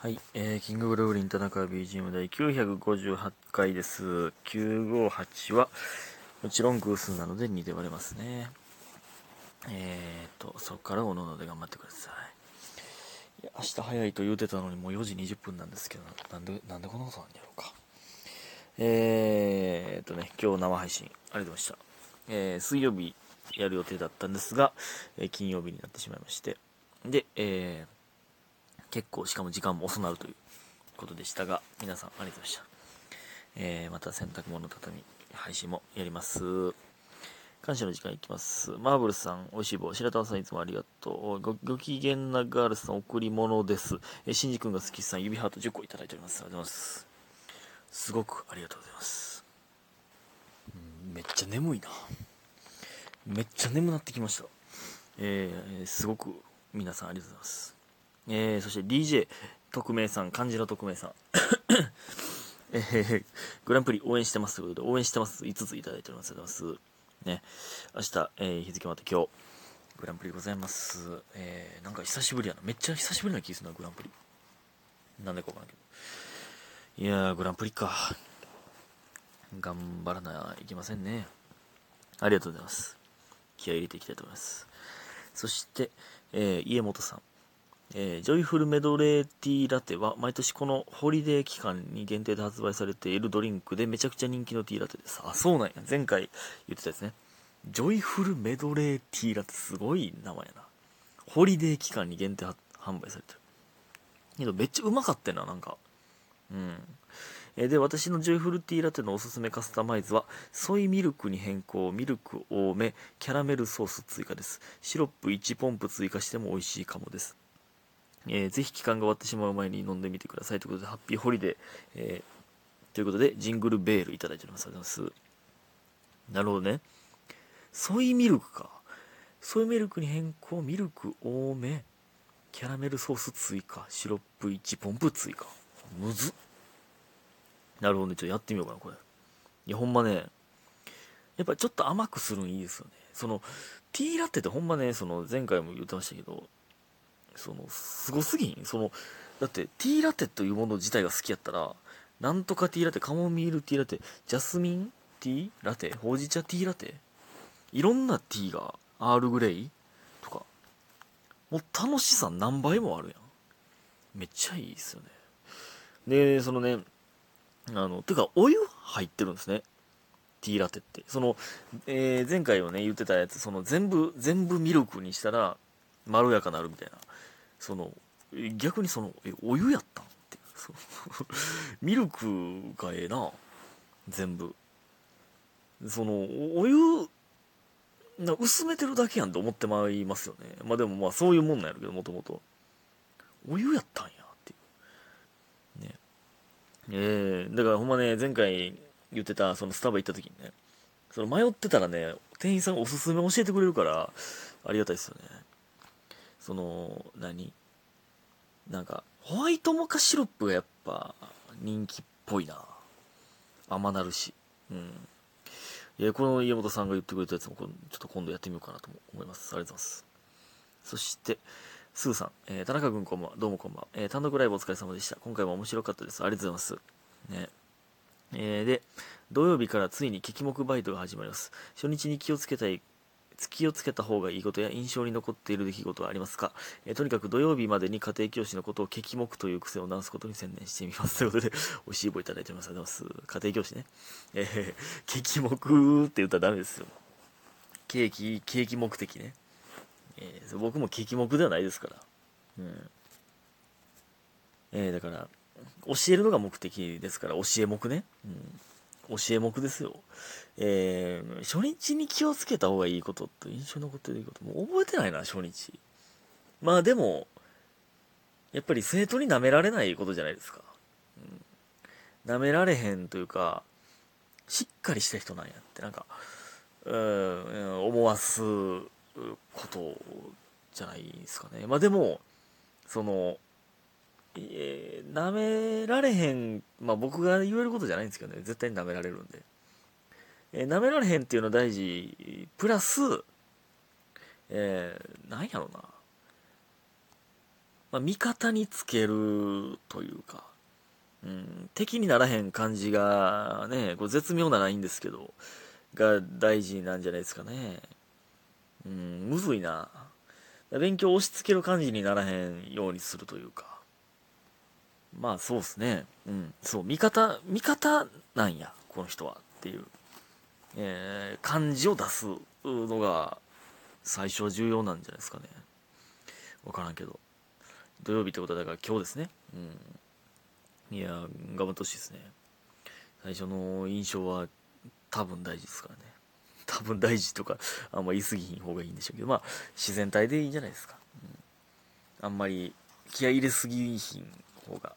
はい、えー、キングブルーリン田中 BGM 第958回です。958は、もちろん偶数なので2で割れますね。えーと、そこからおのので頑張ってください。いや、明日早いと言うてたのにもう4時20分なんですけど、なんで、なんでこんなことなんやろうか。えーとね、今日生配信、ありがとうございました。えー、水曜日やる予定だったんですが、えー金曜日になってしまいまして。で、えー、結構しかも時間も遅なるということでしたが皆さんありがとうございました、えーまた洗濯物畳み配信もやります。感謝の時間いきます。マーブルさんおいしい棒白玉さんいつもありがとう。ごご機嫌なガールさん贈り物です。えーしんじ君が好きさん指ハート10個いただいております。ありがとうございます。すごくありがとうございます。めっちゃ眠いな。めっちゃ眠なってきました。えー、すごく皆さんありがとうございます。えー、そして DJ 特命さん、漢字の特命さん。えー、グランプリ応援してますということで、応援してます。5ついただいております。ありがとうございます。ね。明日、えー、日付また今日、グランプリございます。えー、なんか久しぶりやな。めっちゃ久しぶりな気がするな、グランプリ。なんでかわからんけど。いやー、グランプリか。頑張らないけませんね。ありがとうございます。気合い入れていきたいと思います。そして、えー、家元さん。えージョイフルメドレーティーラテは毎年このホリデー期間に限定で発売されているドリンクでめちゃくちゃ人気のティーラテです。あ、そうなんや。前回言ってたやつね。ジョイフルメドレーティーラテすごい名前やな。ホリデー期間に限定販売されてる。けどめっちゃうまかったな、なんか。うん。えで、私のジョイフルティーラテのおすすめカスタマイズは、ソイミルクに変更、ミルク多め、キャラメルソース追加です。シロップ1ポンプ追加しても美味しいかもです。えーぜひ期間が終わってしまう前に飲んでみてくださいということで、ハッピーホリデー、えーということで、ジングルベールいただいております。ありがとうございます。なるほどね。ソイミルクか。ソイミルクに変更、ミルク多め、キャラメルソース追加、シロップ1ポンプ追加。むずっ。なるほどね。ちょっとやってみようかな、これ。いや、ほんまね、やっぱちょっと甘くするんいいですよね。その、ティーラテってほんまね、その、前回も言ってましたけど、そのすごすぎん？そのだってティーラテというもの自体が好きやったらなんとかティーラテカモミールティーラテジャスミンティーラテほうじ茶ティーラテいろんなティーがアールグレイとかもう楽しさ何倍もあるやん。めっちゃいいですよね。でそのねあのてかお湯入ってるんですね。ティーラテって。その、えー前回はね言ってたやつその全部全部ミルクにしたらまろやかなるみたいな。その逆にそのえお湯やったん？って。ミルクがええな。全部。そのお湯な薄めてるだけやんと思ってまいますよね。まあでもまあそういうもんなんやろけどもともとお湯やったんやっていう。ね。えー、だからほんまね前回言ってたそのスタバ行った時にね。その迷ってたらね店員さんがおすすめ教えてくれるからありがたいですよね。その何？なんかホワイトモカシロップがやっぱ人気っぽいな。甘なるし。うん。いやこの家元さんが言ってくれたやつもちょっと今度やってみようかなと思います。ありがとうございます。そしてスーさん、えー田中君こんばんは。どうもこんばんは、えー単独ライブお疲れ様でした。今回も面白かったです。ありがとうございます。ね。えーで土曜日からついに激目バイトが始まります。初日に気をつけたい気をつけた方がいいことや印象に残っている出来事はありますか、えーとにかく土曜日までに家庭教師のことを激目という癖を直すことに専念してみます。ということで美味しい棒いただいております。ありがとうございます。家庭教師ね。えー、激目って言ったらダメですよ。ケーキケーキ目的ね、えー僕も激目ではないですから。うん。えーだから教えるのが目的ですから教え目ね、うん、教え目ですよ。えー初日に気をつけた方がいいことと印象に残ってること。もう覚えてないな初日。まあでもやっぱり生徒に舐められないことじゃないですか、うん、舐められへんというかしっかりした人なんやって。なんかうん思わすことじゃないですかね。まあでもそのえー舐められへんまあ僕が言えることじゃないんですけどね絶対に舐められるんでえー舐められへんっていうの大事プラスえー、なんやろなまあ、味方につけるというか、うん、敵にならへん感じがね、これ絶妙なラインですけど、が大事なんじゃないですかね。うん、むずいな。勉強を押し付ける感じにならへんようにするというか。まあそうっすね。うん。そう、味方、味方なんや、この人はっていう、えー、感じを出すのが最初は重要なんじゃないですかね。わからんけど。土曜日ってことはだから今日ですね。うん。いや、頑張ってほしいですね。最初の印象は多分大事ですからね。多分大事とか、あんま言い過ぎひん方がいいんでしょうけど、まあ、自然体でいいんじゃないですか。うん、あんまり気合入れすぎひん方が、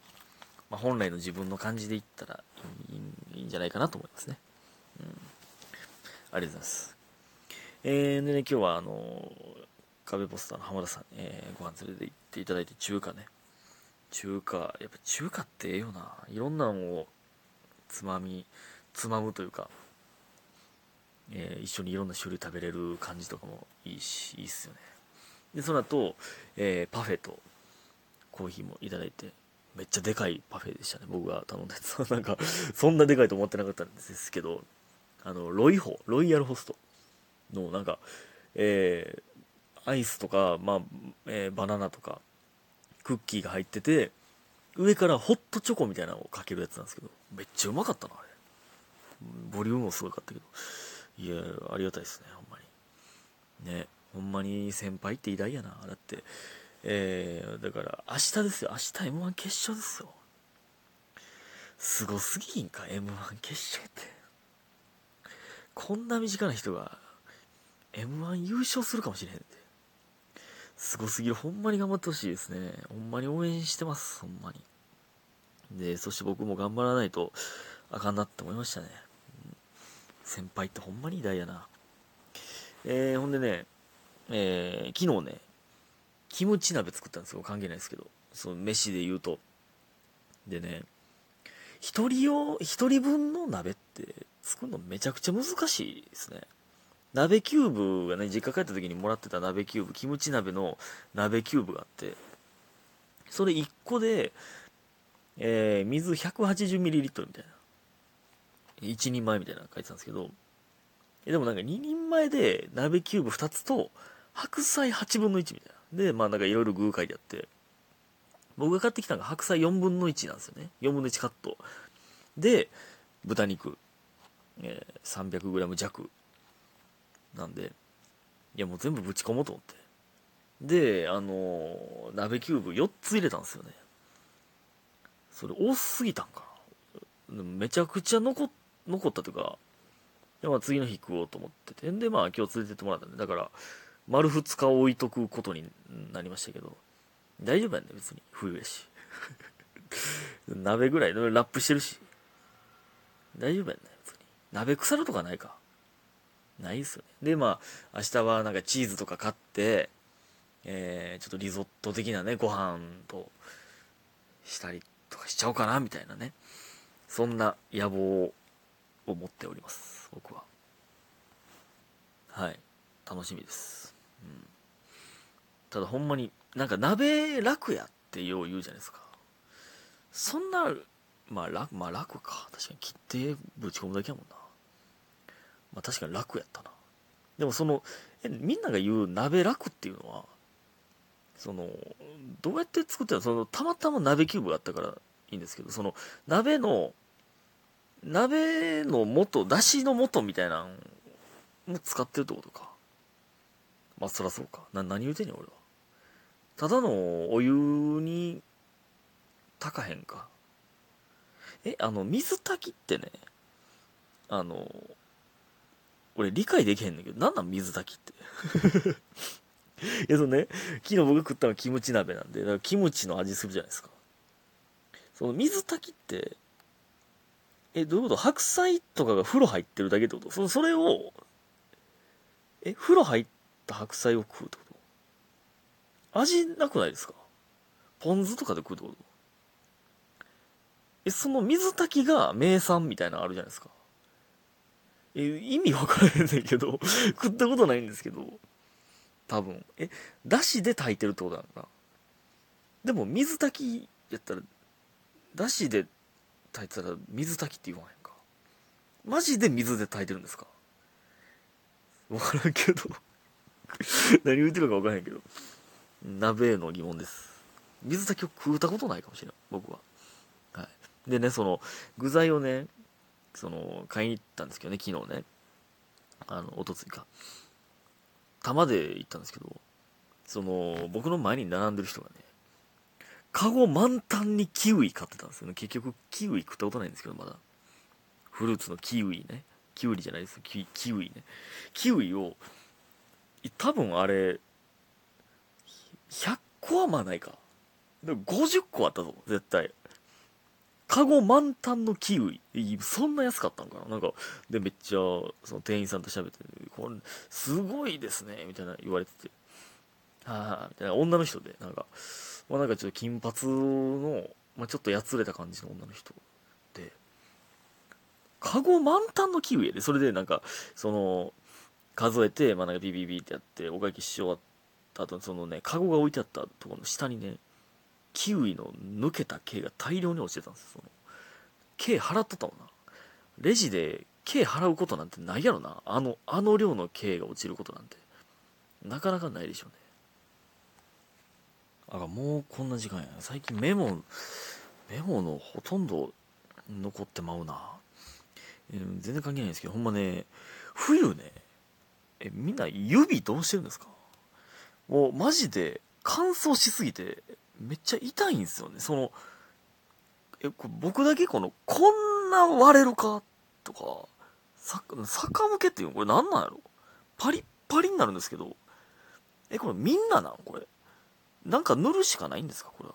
まあ、本来の自分の感じでいったらいいんじゃないかなと思いますね。うん。ありがとうございます。えー、でね、今日はあの壁ポスターの浜田さん、えー、ご飯連れて行っていただいて中華ね。中華、やっぱ中華ってええよな。いろんなのをつまみ、つまむというか、えー、一緒にいろんな種類食べれる感じとかもいいし、いいっすよね。で、その後、えー、パフェとコーヒーもいただいて、めっちゃでかいパフェでしたね、僕が頼んだやつ。なんか、そんなでかいと思ってなかったんですけど、あの、ロイホ、ロイヤルホストの、なんか、えー、アイスとか、まあ、えー、バナナとか、クッキーが入ってて、上からホットチョコみたいなのをかけるやつなんですけど、めっちゃうまかったな、あれ。ボリュームもすごかったけど。いや、ありがたいですね、ほんまに。ね、ほんまに先輩って偉大やな。だって、えー、だから明日ですよ。明日 M1 決勝ですよ。すごすぎんか、M1 決勝って。こんな身近な人が M1 優勝するかもしれへんって。すごすぎる。ほんまに頑張ってほしいですね。ほんまに応援してます。ほんまに。で、そして僕も頑張らないとあかんなって思いましたね。先輩ってほんまに偉大やな。えー、ほんでね、えー、昨日ね、キムチ鍋作ったんですよ。関係ないですけど。その飯で言うと。でね、一人用、一人分の鍋って作るのめちゃくちゃ難しいですね。鍋キューブがね、実家帰った時にもらってた鍋キューブ、キムチ鍋の鍋キューブがあって、それ1個で、えー、水 180ml みたいな。1人前みたいなの書いてたんですけど、でもなんか2人前で鍋キューブ2つと、白菜8分の1みたいな。で、まあなんかいろいろ具書いてあって、僕が買ってきたのが白菜4分の1なんですよね。4分の1カット。で、豚肉、えー、300g 弱。なんで、いやもう全部ぶち込もうと思って。で、あのー、鍋キューブ4つ入れたんですよね。それ多すぎたんかな。めちゃくちゃ残っ残ったというか、でまあ、次の日食おうと思ってて、んで、まあ、今日連れてってもらったんで、だから、丸2日置いとくことになりましたけど、大丈夫やね、別に。冬やし。鍋ぐらい、ラップしてるし。大丈夫やね、別に。鍋腐るとかないか。ないっすよね。で、まあ、明日はなんかチーズとか買って、えー、ちょっとリゾット的なね、ご飯としたりとかしちゃおうかな、みたいなね。そんな野望を持っております僕ははい楽しみです、ただほんまになんか鍋楽やってよう言うじゃないですか。そんなまあ楽まあ楽か。確かに切ってぶち込むだけやもんな。まあ確かに楽やったな。でもそのえみんなが言う鍋楽っていうのはそのどうやって作ってるの？そのたまたま鍋キューブがあったからいいんですけどその鍋の鍋の素、だしの素みたいなのも使ってるってことか。まあ、そらそうか。な、何言うてんねん、俺は。ただのお湯に、炊かへんか。え、あの、水炊きってね、あの、俺理解できへんねんけど、なんなん水炊きって。いや、そのね、昨日僕食ったのはキムチ鍋なんで、だからキムチの味するじゃないですか。その水炊きって、え、どういうこと？白菜とかが風呂入ってるだけってこと？そそれを、え、風呂入ってた白菜を食うってこと？味なくないですか？ポン酢とかで食うってこと？え、その水炊きが名産みたいなのあるじゃないですか。え、意味わからへんねんけど 食ったことないんですけど、多分。え、だしで炊いてるってことなのかな。でも水炊きやったらだしで炊いてたら水炊きって言わへんか。マジで水で炊いてるんですか？分からんけど。何言ってるか分からへんけど。鍋への疑問です。水炊きを食うたことないかもしれん。僕は。はい。でねその具材をねその買いに行ったんですけどね昨日ね。あのおとついか。玉で行ったんですけどその僕の前に並んでる人がねカゴ満タンにキウイ買ってたんですよね。結局キウイ食ったことないんですけどまだ。フルーツのキウイね。キウリじゃないです。キキウイね。キウイを多分あれ100個はまあないか。でも50個あったぞ絶対。カゴ満タンのキウイ。そんな安かったんかな。なんかでめっちゃその店員さんと喋ってこれすごいですねみたいな言われてて。はあみたいな女の人でなんか。まあなんかちょっと金髪の、まあ、ちょっとやつれた感じの女の人で。カゴ満タンのキウイで。それでなんかその数えてまあなんかビビビってやってお会計し終わった後そのねカゴが置いてあったところの下にねキウイの抜けた毛が大量に落ちてたんですその。毛払っとったもんな。レジで毛払うことなんてないやろな。あのあの量の毛が落ちることなんて。なかなかないでしょうね。あらもうこんな時間や最近メモメモのほとんど残ってまうな、えー、全然関係ないんですけどほんまね冬ねえみんな指どうしてるんですか？もうマジで乾燥しすぎてめっちゃ痛いんですよね。そのえこ僕だけこのこんな割れるか？とか逆向けっていうの？これ何なんやろ？パリッパリになるんですけど。えこれみんななん？これ。なんか塗るしかないんですか？これは。